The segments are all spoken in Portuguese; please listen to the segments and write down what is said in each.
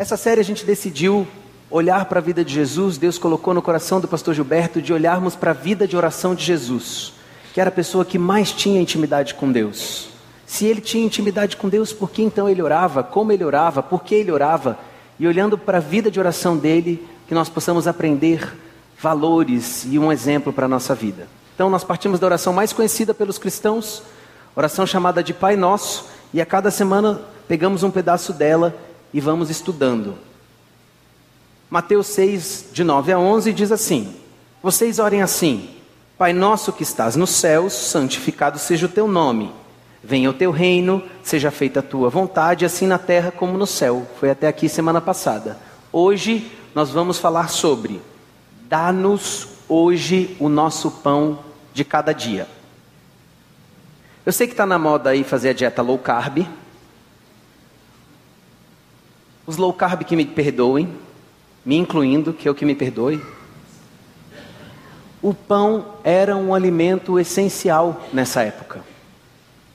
Essa série a gente decidiu olhar para a vida de Jesus, Deus colocou no coração do pastor Gilberto de olharmos para a vida de oração de Jesus, que era a pessoa que mais tinha intimidade com Deus. Se ele tinha intimidade com Deus, por que então ele orava? Como ele orava? Por que ele orava? E olhando para a vida de oração dele, que nós possamos aprender valores e um exemplo para a nossa vida. Então, nós partimos da oração mais conhecida pelos cristãos, oração chamada de Pai Nosso, e a cada semana pegamos um pedaço dela e vamos estudando. Mateus 6, de 9 a 11, diz assim: Vocês orem assim: Pai nosso que estás nos céus, santificado seja o teu nome. Venha o teu reino, seja feita a tua vontade, assim na terra como no céu. Foi até aqui semana passada. Hoje nós vamos falar sobre Dá-nos hoje o nosso pão de cada dia. Eu sei que está na moda aí fazer a dieta low carb. Os low carb que me perdoem, me incluindo, que eu que me perdoe. O pão era um alimento essencial nessa época,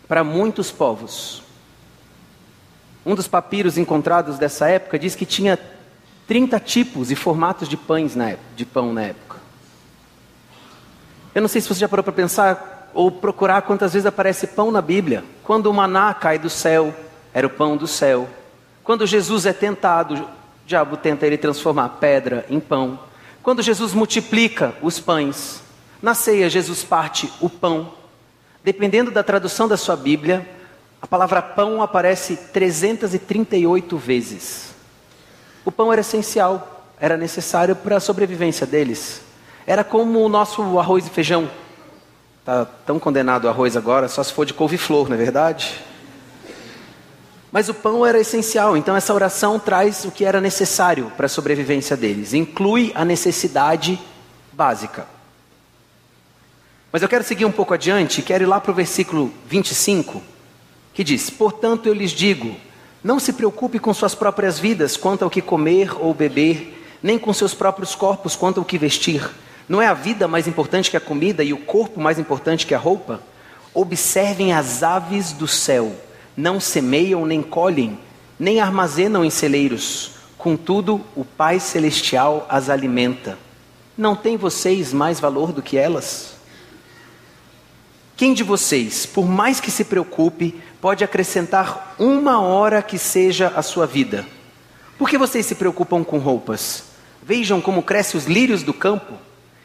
para muitos povos. Um dos papiros encontrados dessa época diz que tinha 30 tipos e formatos de pães na época, de pão na época. Eu não sei se você já parou para pensar ou procurar quantas vezes aparece pão na Bíblia. Quando o maná cai do céu, era o pão do céu. Quando Jesus é tentado, o diabo tenta ele transformar pedra em pão. Quando Jesus multiplica os pães, na ceia Jesus parte o pão. Dependendo da tradução da sua Bíblia, a palavra pão aparece 338 vezes. O pão era essencial, era necessário para a sobrevivência deles. Era como o nosso arroz e feijão. Está tão condenado o arroz agora, só se for de couve-flor, não é verdade? Mas o pão era essencial, então essa oração traz o que era necessário para a sobrevivência deles, inclui a necessidade básica. Mas eu quero seguir um pouco adiante, quero ir lá para o versículo 25, que diz: Portanto eu lhes digo, não se preocupe com suas próprias vidas quanto ao que comer ou beber, nem com seus próprios corpos quanto ao que vestir. Não é a vida mais importante que a comida e o corpo mais importante que a roupa? Observem as aves do céu, não semeiam nem colhem, nem armazenam em celeiros, contudo o Pai Celestial as alimenta. Não tem vocês mais valor do que elas? Quem de vocês, por mais que se preocupe, pode acrescentar uma hora que seja a sua vida? Por que vocês se preocupam com roupas? Vejam como crescem os lírios do campo.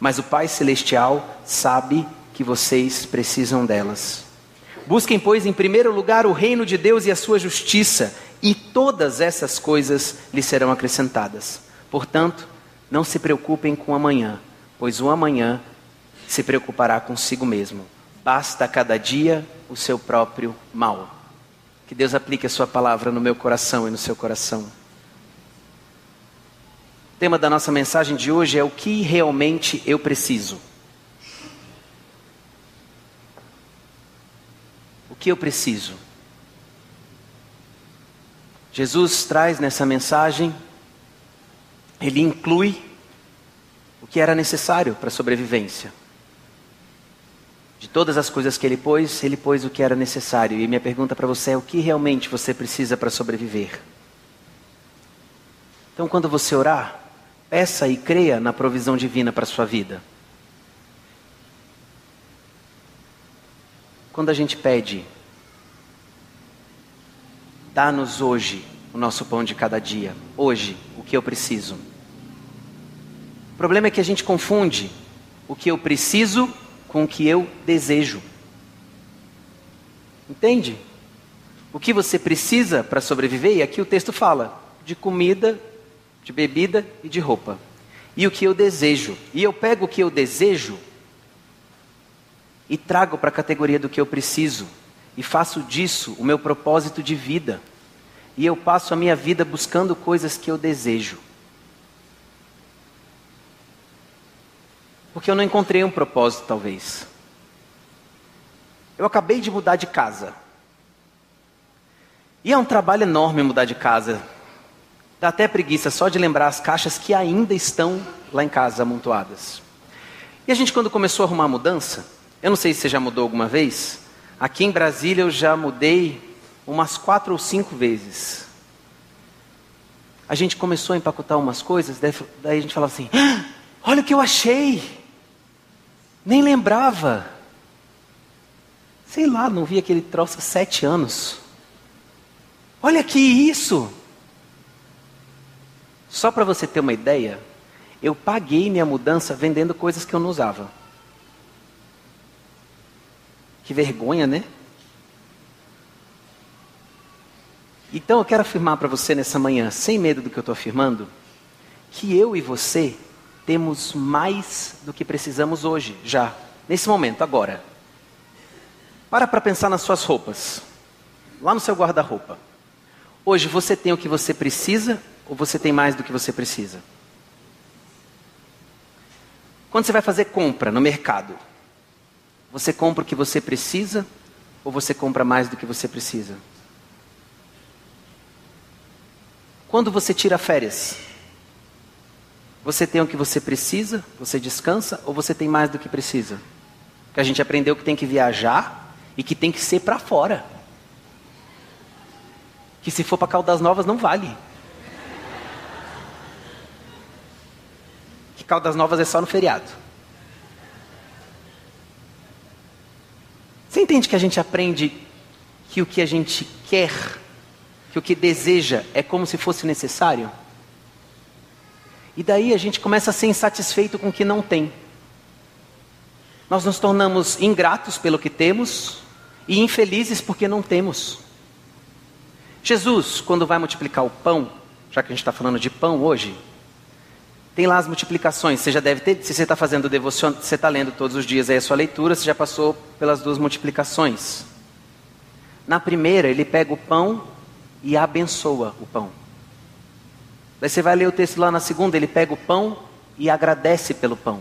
Mas o Pai Celestial sabe que vocês precisam delas. Busquem, pois, em primeiro lugar o reino de Deus e a sua justiça, e todas essas coisas lhes serão acrescentadas. Portanto, não se preocupem com amanhã, pois o amanhã se preocupará consigo mesmo. Basta a cada dia o seu próprio mal. Que Deus aplique a sua palavra no meu coração e no seu coração. O tema da nossa mensagem de hoje é o que realmente eu preciso. O que eu preciso? Jesus traz nessa mensagem, ele inclui o que era necessário para a sobrevivência. De todas as coisas que ele pôs, ele pôs o que era necessário. E minha pergunta para você é: o que realmente você precisa para sobreviver? Então, quando você orar, peça e creia na provisão divina para a sua vida. Quando a gente pede, dá-nos hoje o nosso pão de cada dia. Hoje, o que eu preciso. O problema é que a gente confunde o que eu preciso com o que eu desejo. Entende? O que você precisa para sobreviver, e aqui o texto fala de comida, de bebida e de roupa. E o que eu desejo. E eu pego o que eu desejo e trago para a categoria do que eu preciso. E faço disso o meu propósito de vida. E eu passo a minha vida buscando coisas que eu desejo. Porque eu não encontrei um propósito, talvez. Eu acabei de mudar de casa. E é um trabalho enorme mudar de casa. Dá até preguiça só de lembrar as caixas que ainda estão lá em casa amontoadas. E a gente, quando começou a arrumar a mudança, eu não sei se você já mudou alguma vez, aqui em Brasília eu já mudei umas quatro ou cinco vezes. A gente começou a empacotar umas coisas, daí a gente falava assim: ah, olha o que eu achei! Nem lembrava. Sei lá, não vi aquele troço há sete anos. Olha que isso! Só para você ter uma ideia, eu paguei minha mudança vendendo coisas que eu não usava. Que vergonha, né? Então eu quero afirmar para você nessa manhã, sem medo do que eu estou afirmando, que eu e você temos mais do que precisamos hoje, já, nesse momento, agora. Para para pensar nas suas roupas, lá no seu guarda-roupa. Hoje você tem o que você precisa ou você tem mais do que você precisa? Quando você vai fazer compra no mercado, você compra o que você precisa ou você compra mais do que você precisa? Quando você tira férias, você tem o que você precisa, você descansa ou você tem mais do que precisa? Porque a gente aprendeu que tem que viajar e que tem que ser para fora. Que se for para Caldas Novas não vale. Caldas Novas é só no feriado. Você entende que a gente aprende que o que a gente quer, que o que deseja é como se fosse necessário? E daí a gente começa a ser insatisfeito com o que não tem. Nós nos tornamos ingratos pelo que temos e infelizes porque não temos. Jesus, quando vai multiplicar o pão, já que a gente está falando de pão hoje, tem lá as multiplicações. Você já deve ter, se você está fazendo devoção, você está lendo todos os dias aí a sua leitura, você já passou pelas duas multiplicações. Na primeira, ele pega o pão e abençoa o pão. Daí você vai ler o texto lá na segunda, ele pega o pão e agradece pelo pão.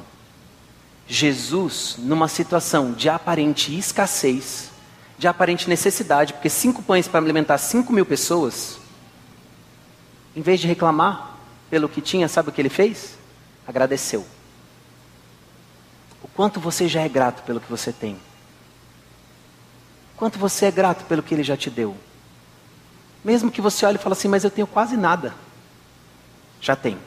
Jesus, numa situação de aparente escassez, de aparente necessidade, porque cinco pães para alimentar cinco mil pessoas, em vez de reclamar, pelo que tinha, sabe o que ele fez? Agradeceu. O quanto você já é grato pelo que você tem? Quanto você é grato pelo que ele já te deu? Mesmo que você olhe e fale assim, mas eu tenho quase nada. Já tem.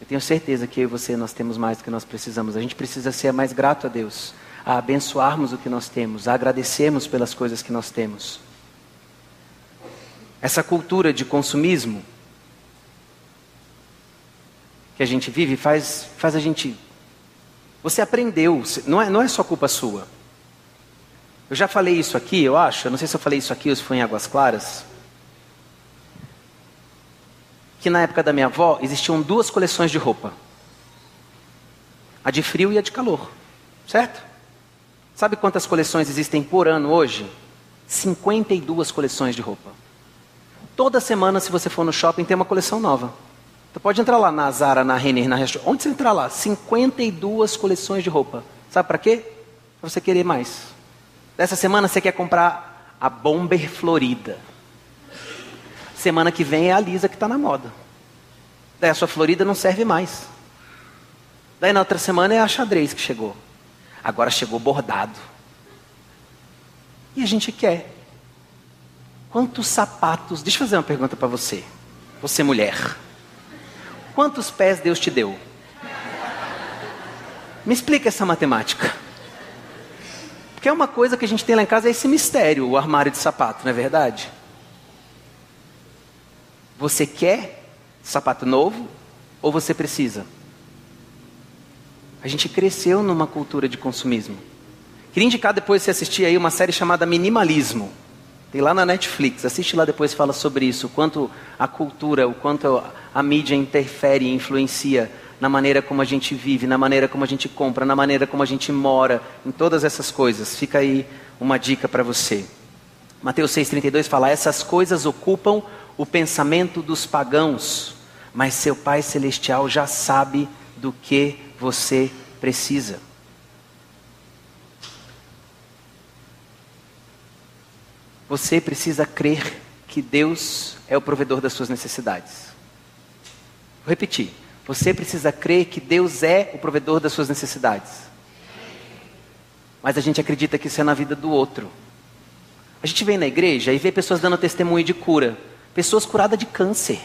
Eu tenho certeza que eu e você nós temos mais do que nós precisamos. A gente precisa ser mais grato a Deus, a abençoarmos o que nós temos, a agradecermos pelas coisas que nós temos. Essa cultura de consumismo que a gente vive faz, faz a gente. Você aprendeu, não é, não é só culpa sua. Eu já falei isso aqui, eu acho, eu não sei se eu falei isso aqui ou se foi em Águas Claras. Que na época da minha avó existiam duas coleções de roupa: a de frio e a de calor, certo? Sabe quantas coleções existem por ano hoje? 52 coleções de roupa. Toda semana, se você for no shopping, tem uma coleção nova. Você pode entrar lá na Zara, na Renner, na Restore. Onde você entrar lá? 52 coleções de roupa. Sabe para quê? Para você querer mais. Dessa semana você quer comprar a Bomber Florida. Semana que vem é a Lisa que está na moda. Daí a sua Florida não serve mais. Daí na outra semana é a xadrez que chegou. Agora chegou bordado. E a gente quer. Quantos sapatos. Deixa eu fazer uma pergunta para você. Você mulher. Quantos pés Deus te deu? Me explica essa matemática. Porque é uma coisa que a gente tem lá em casa, é esse mistério, o armário de sapato, não é verdade? Você quer sapato novo ou você precisa? A gente cresceu numa cultura de consumismo. Queria indicar depois você assistir aí uma série chamada Minimalismo. Tem lá na Netflix, assiste lá depois fala sobre isso, o quanto a cultura, o quanto a mídia interfere e influencia na maneira como a gente vive, na maneira como a gente compra, na maneira como a gente mora, em todas essas coisas. Fica aí uma dica para você. Mateus 6,32 fala: essas coisas ocupam o pensamento dos pagãos, mas seu Pai Celestial já sabe do que você precisa. Você precisa crer que Deus é o provedor das suas necessidades. Vou repetir. Você precisa crer que Deus é o provedor das suas necessidades. Mas a gente acredita que isso é na vida do outro. A gente vem na igreja e vê pessoas dando testemunho de cura. Pessoas curadas de câncer.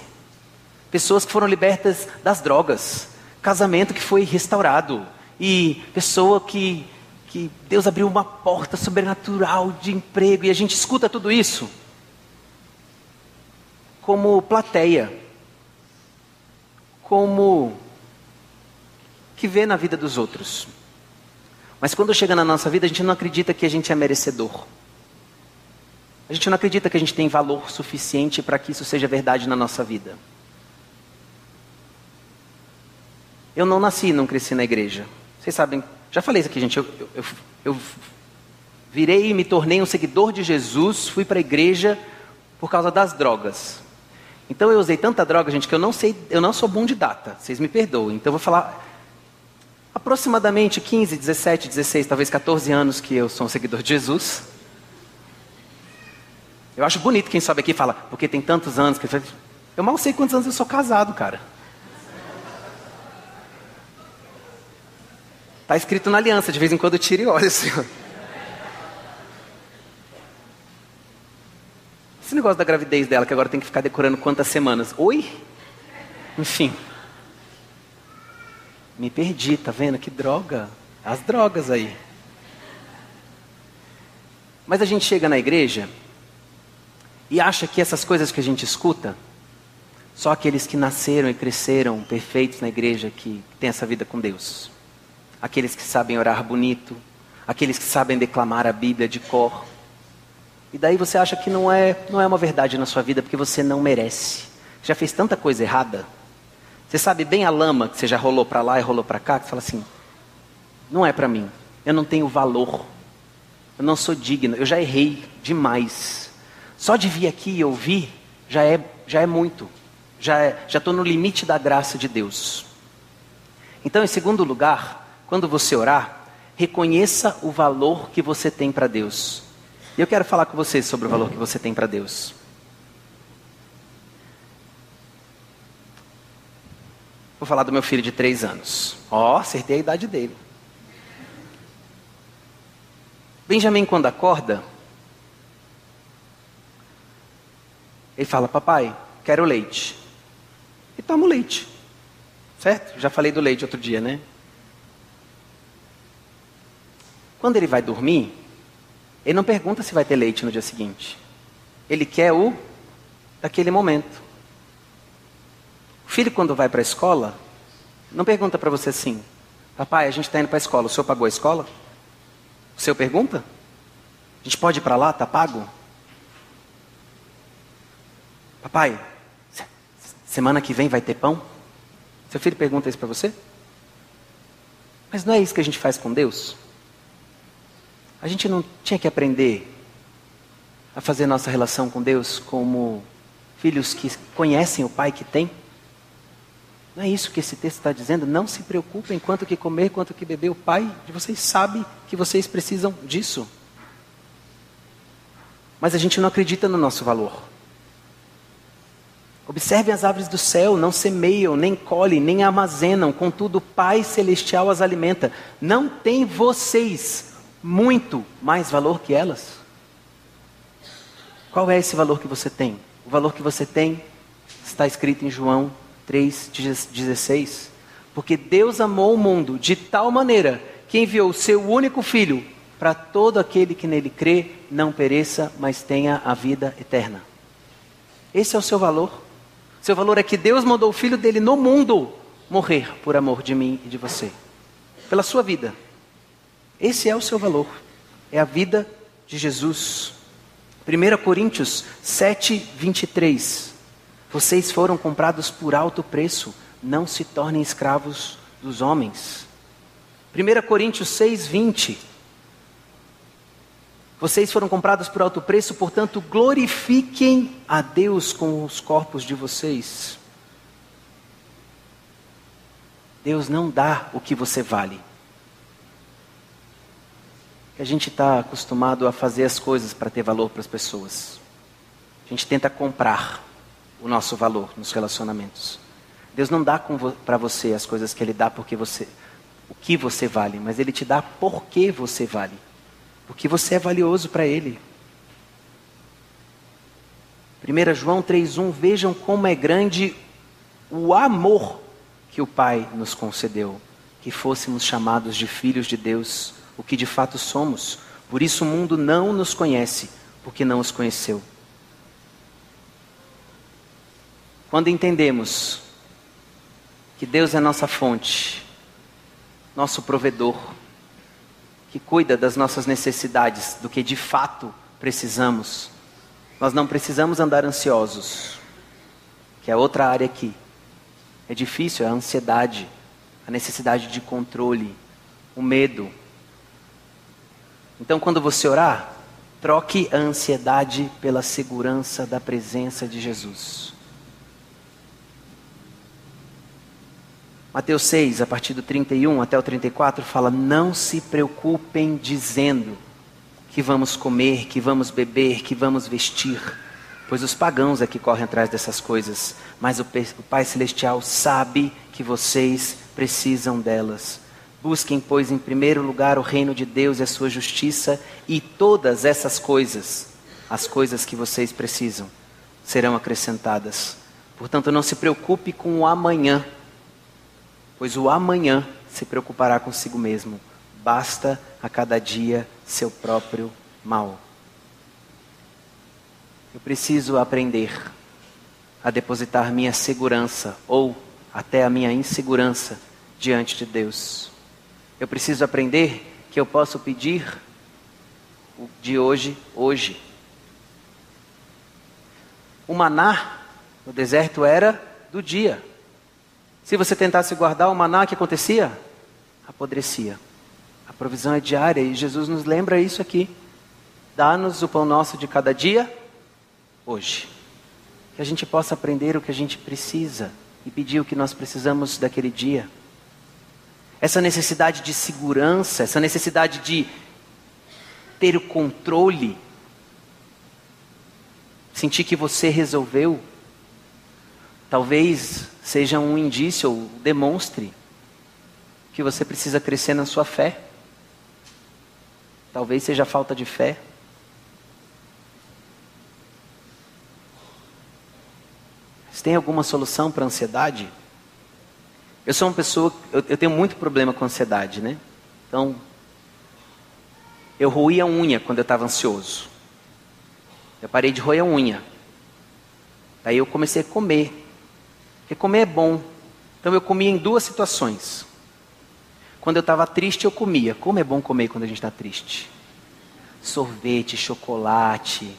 Pessoas que foram libertas das drogas. Casamento que foi restaurado. E pessoa que que Deus abriu uma porta sobrenatural de emprego e a gente escuta tudo isso como plateia, como que vê na vida dos outros. Mas quando chega na nossa vida, a gente não acredita que a gente é merecedor. A gente não acredita que a gente tem valor suficiente para que isso seja verdade na nossa vida. Eu não nasci, não cresci na igreja. Vocês sabem já falei isso aqui, gente. Eu, eu, eu virei e me tornei um seguidor de Jesus, fui para a igreja por causa das drogas. Então eu usei tanta droga, gente, que eu não sei, eu não sou bom de data. Vocês me perdoem. Então eu vou falar aproximadamente 15, 17, 16, talvez 14 anos que eu sou um seguidor de Jesus. Eu acho bonito quem sobe aqui e fala, porque tem tantos anos que eu mal sei quantos anos eu sou casado, cara. Está escrito na aliança, de vez em quando eu tiro e olho assim. Esse negócio da gravidez dela, que agora tem que ficar decorando quantas semanas. Oi? Enfim. Me perdi, tá vendo? Que droga. As drogas aí. Mas a gente chega na igreja e acha que essas coisas que a gente escuta, só aqueles que nasceram e cresceram perfeitos na igreja que têm essa vida com Deus aqueles que sabem orar bonito, aqueles que sabem declamar a Bíblia de cor. E daí você acha que não é, não é uma verdade na sua vida porque você não merece. Já fez tanta coisa errada. Você sabe bem a lama que você já rolou para lá e rolou para cá, que fala assim: não é para mim. Eu não tenho valor. Eu não sou digno. Eu já errei demais. Só de vir aqui e ouvir já é, já é muito. Já é, já estou no limite da graça de Deus. Então, em segundo lugar, quando você orar, reconheça o valor que você tem para Deus. E eu quero falar com você sobre o valor que você tem para Deus. Vou falar do meu filho de três anos. Ó, oh, acertei a idade dele. Benjamin, quando acorda, ele fala: Papai, quero leite. E toma o leite. Certo? Já falei do leite outro dia, né? Quando ele vai dormir, ele não pergunta se vai ter leite no dia seguinte. Ele quer o daquele momento. O filho, quando vai para a escola, não pergunta para você assim: Papai, a gente está indo para a escola, o senhor pagou a escola? O senhor pergunta? A gente pode ir para lá, está pago? Papai, semana que vem vai ter pão? Seu filho pergunta isso para você? Mas não é isso que a gente faz com Deus? A gente não tinha que aprender a fazer nossa relação com Deus como filhos que conhecem o Pai que tem? Não é isso que esse texto está dizendo? Não se preocupem quanto que comer, quanto que beber. O Pai de vocês sabe que vocês precisam disso. Mas a gente não acredita no nosso valor. Observem as aves do céu, não semeiam, nem colhem, nem armazenam, contudo o Pai Celestial as alimenta. Não tem vocês muito mais valor que elas? Qual é esse valor que você tem? O valor que você tem está escrito em João 3,16. Porque Deus amou o mundo de tal maneira que enviou o seu único filho para todo aquele que nele crê não pereça, mas tenha a vida eterna. Esse é o seu valor. Seu valor é que Deus mandou o filho dele no mundo morrer por amor de mim e de você, pela sua vida. Esse é o seu valor. É a vida de Jesus. 1 Coríntios 7, 23. Vocês foram comprados por alto preço. Não se tornem escravos dos homens. 1 Coríntios 6, 20. Vocês foram comprados por alto preço, portanto, glorifiquem a Deus com os corpos de vocês. Deus não dá o que você vale. Que a gente está acostumado a fazer as coisas para ter valor para as pessoas. A gente tenta comprar o nosso valor nos relacionamentos. Deus não dá para você as coisas que Ele dá porque você, o que você vale, mas Ele te dá porque você vale, porque você é valioso para Ele. 1 João 3,1 Vejam como é grande o amor que o Pai nos concedeu, que fôssemos chamados de filhos de Deus, o que de fato somos. Por isso o mundo não nos conhece, porque não os conheceu. Quando entendemos que Deus é nossa fonte, nosso provedor, que cuida das nossas necessidades, do que de fato precisamos, nós não precisamos andar ansiosos, que é outra área aqui. É difícil, é a ansiedade, a necessidade de controle, o medo. Então, quando você orar, troque a ansiedade pela segurança da presença de Jesus. Mateus 6, a partir do 31 até o 34, fala: Não se preocupem dizendo que vamos comer, que vamos beber, que vamos vestir, pois os pagãos é que correm atrás dessas coisas, mas o Pai Celestial sabe que vocês precisam delas. Busquem, pois, em primeiro lugar o reino de Deus e a sua justiça, e todas essas coisas, as coisas que vocês precisam, serão acrescentadas. Portanto, não se preocupe com o amanhã pois o amanhã se preocupará consigo mesmo. Basta a cada dia seu próprio mal. Eu preciso aprender a depositar minha segurança ou até a minha insegurança diante de Deus. Eu preciso aprender que eu posso pedir de hoje, hoje. O maná no deserto era do dia. Se você tentasse guardar o maná, o que acontecia? Apodrecia. A provisão é diária e Jesus nos lembra isso aqui. Dá-nos o pão nosso de cada dia, hoje. Que a gente possa aprender o que a gente precisa e pedir o que nós precisamos daquele dia. Essa necessidade de segurança, essa necessidade de ter o controle, sentir que você resolveu. Talvez seja um indício ou demonstre que você precisa crescer na sua fé. Talvez seja falta de fé. Você tem alguma solução para a ansiedade? Eu sou uma pessoa, eu, eu tenho muito problema com ansiedade, né? Então, eu roí a unha quando eu estava ansioso. Eu parei de roer a unha. Aí eu comecei a comer. Porque comer é bom. Então eu comia em duas situações. Quando eu estava triste, eu comia. Como é bom comer quando a gente está triste? Sorvete, chocolate.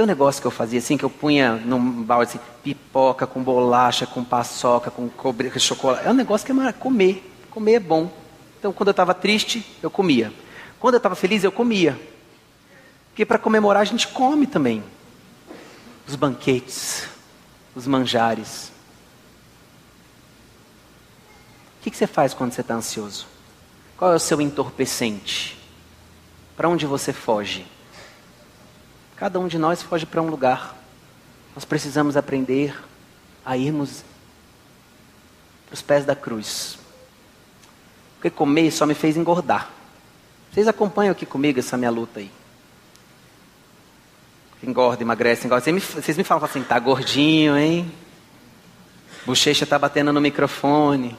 Tem um negócio que eu fazia assim, que eu punha num balde assim, pipoca com bolacha, com paçoca, com cobre, chocolate. É um negócio que é. Comer. Comer é bom. Então quando eu estava triste, eu comia. Quando eu estava feliz, eu comia. Porque para comemorar a gente come também. Os banquetes os manjares. O que, você faz quando você está ansioso? Qual é o seu entorpecente? Para onde você foge? Cada um de nós foge para um lugar. Nós precisamos aprender a irmos para os pés da cruz. Porque comer só me fez engordar. Vocês acompanham aqui comigo essa minha luta aí engorda, emagrece, engorda. Vocês me, vocês me falam assim, tá gordinho, hein? Bochecha tá batendo no microfone.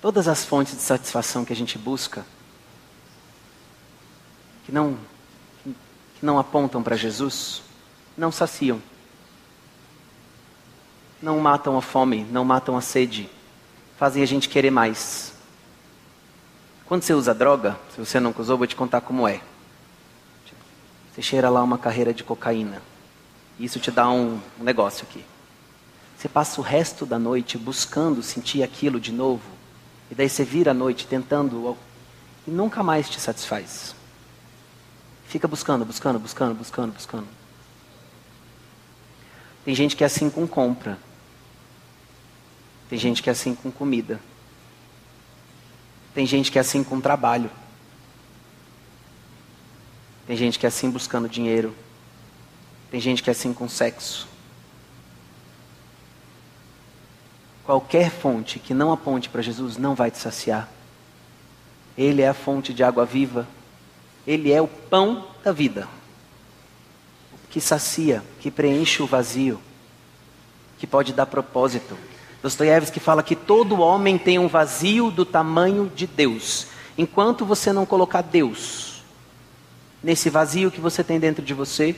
Todas as fontes de satisfação que a gente busca, que não, que não apontam para Jesus, não saciam. Não matam a fome, não matam a sede, fazem a gente querer mais. Quando você usa droga, se você nunca usou, vou te contar como é. Você cheira lá uma carreira de cocaína. Isso te dá um, um negócio aqui. Você passa o resto da noite buscando sentir aquilo de novo. E daí você vira a noite tentando e nunca mais te satisfaz. Fica buscando, buscando, buscando, buscando, buscando. Tem gente que é assim com compra. Tem gente que é assim com comida. Tem gente que é assim com trabalho. Tem gente que é assim buscando dinheiro. Tem gente que é assim com sexo. Qualquer fonte que não aponte para Jesus não vai te saciar. Ele é a fonte de água viva. Ele é o pão da vida. Que sacia, que preenche o vazio, que pode dar propósito. Dostoiévski fala que todo homem tem um vazio do tamanho de Deus. Enquanto você não colocar Deus nesse vazio que você tem dentro de você,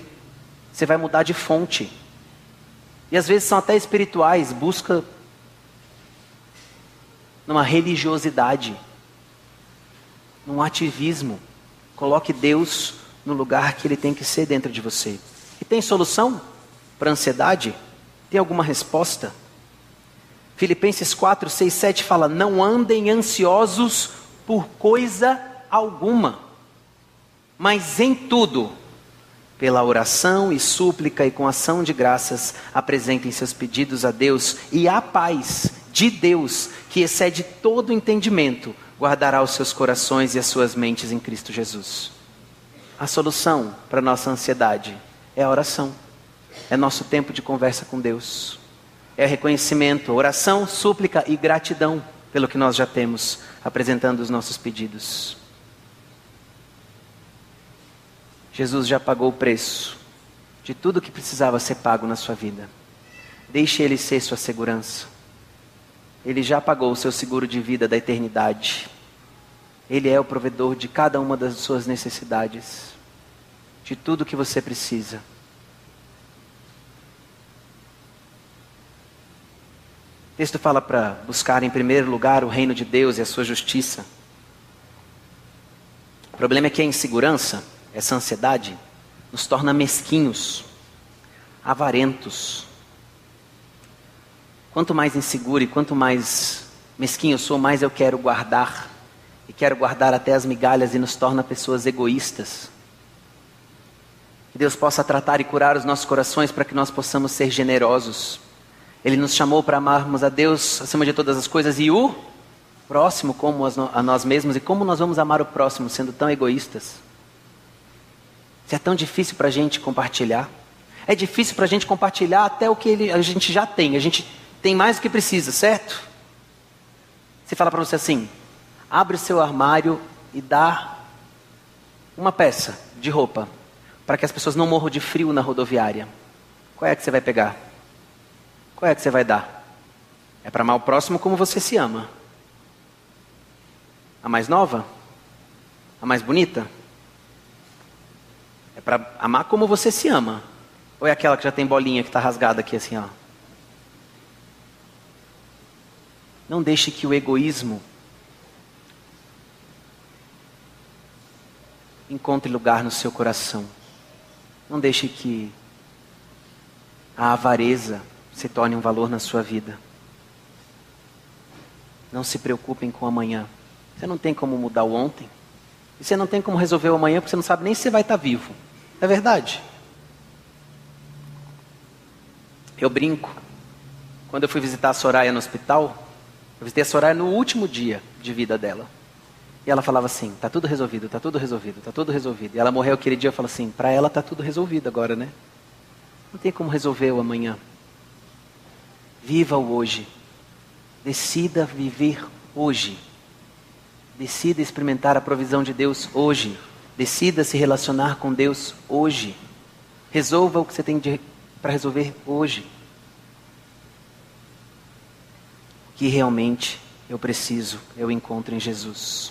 você vai mudar de fonte. E às vezes são até espirituais, busca numa religiosidade, num ativismo. Coloque Deus no lugar que ele tem que ser dentro de você. E tem solução para a ansiedade? Tem alguma resposta? Filipenses 4, 6, 7 fala: Não andem ansiosos por coisa alguma, mas em tudo, pela oração e súplica e com ação de graças, apresentem seus pedidos a Deus e a paz de Deus, que excede todo entendimento, guardará os seus corações e as suas mentes em Cristo Jesus. A solução para nossa ansiedade é a oração, é nosso tempo de conversa com Deus, é reconhecimento, oração, súplica e gratidão pelo que nós já temos, apresentando os nossos pedidos. Jesus já pagou o preço de tudo que precisava ser pago na sua vida. Deixe Ele ser sua segurança. Ele já pagou o seu seguro de vida da eternidade. Ele é o provedor de cada uma das suas necessidades, de tudo que você precisa. O texto fala para buscar em primeiro lugar o reino de Deus e a sua justiça. O problema é que a insegurança, essa ansiedade, nos torna mesquinhos, avarentos, Quanto mais inseguro e quanto mais mesquinho eu sou, mais eu quero guardar. E quero guardar até as migalhas e nos torna pessoas egoístas. Que Deus possa tratar e curar os nossos corações para que nós possamos ser generosos. Ele nos chamou para amarmos a Deus acima de todas as coisas e o próximo como a nós mesmos. E como nós vamos amar o próximo sendo tão egoístas? Se é tão difícil para a gente compartilhar. É difícil para a gente compartilhar até o que ele, a gente já tem. A gente tem mais do que precisa, certo? Você fala para você assim: abre seu armário e dá uma peça de roupa para que as pessoas não morram de frio na rodoviária. Qual é que você vai pegar? Qual é que você vai dar? É para amar o próximo como você se ama. A mais nova? A mais bonita? É para amar como você se ama. Ou é aquela que já tem bolinha que está rasgada aqui assim, ó? Não deixe que o egoísmo encontre lugar no seu coração. Não deixe que a avareza se torne um valor na sua vida. Não se preocupem com amanhã. Você não tem como mudar o ontem. E você não tem como resolver o amanhã porque você não sabe nem se vai estar vivo. É verdade. Eu brinco. Quando eu fui visitar a Soraya no hospital, eu visitei a Soraya no último dia de vida dela. E ela falava assim: tá tudo resolvido, tá tudo resolvido, tá tudo resolvido. E ela morreu aquele dia e falou assim: para ela tá tudo resolvido agora, né? Não tem como resolver o amanhã. Viva o hoje. Decida viver hoje. Decida experimentar a provisão de Deus hoje. Decida se relacionar com Deus hoje. Resolva o que você tem para resolver hoje. Que realmente eu preciso, eu encontro em Jesus.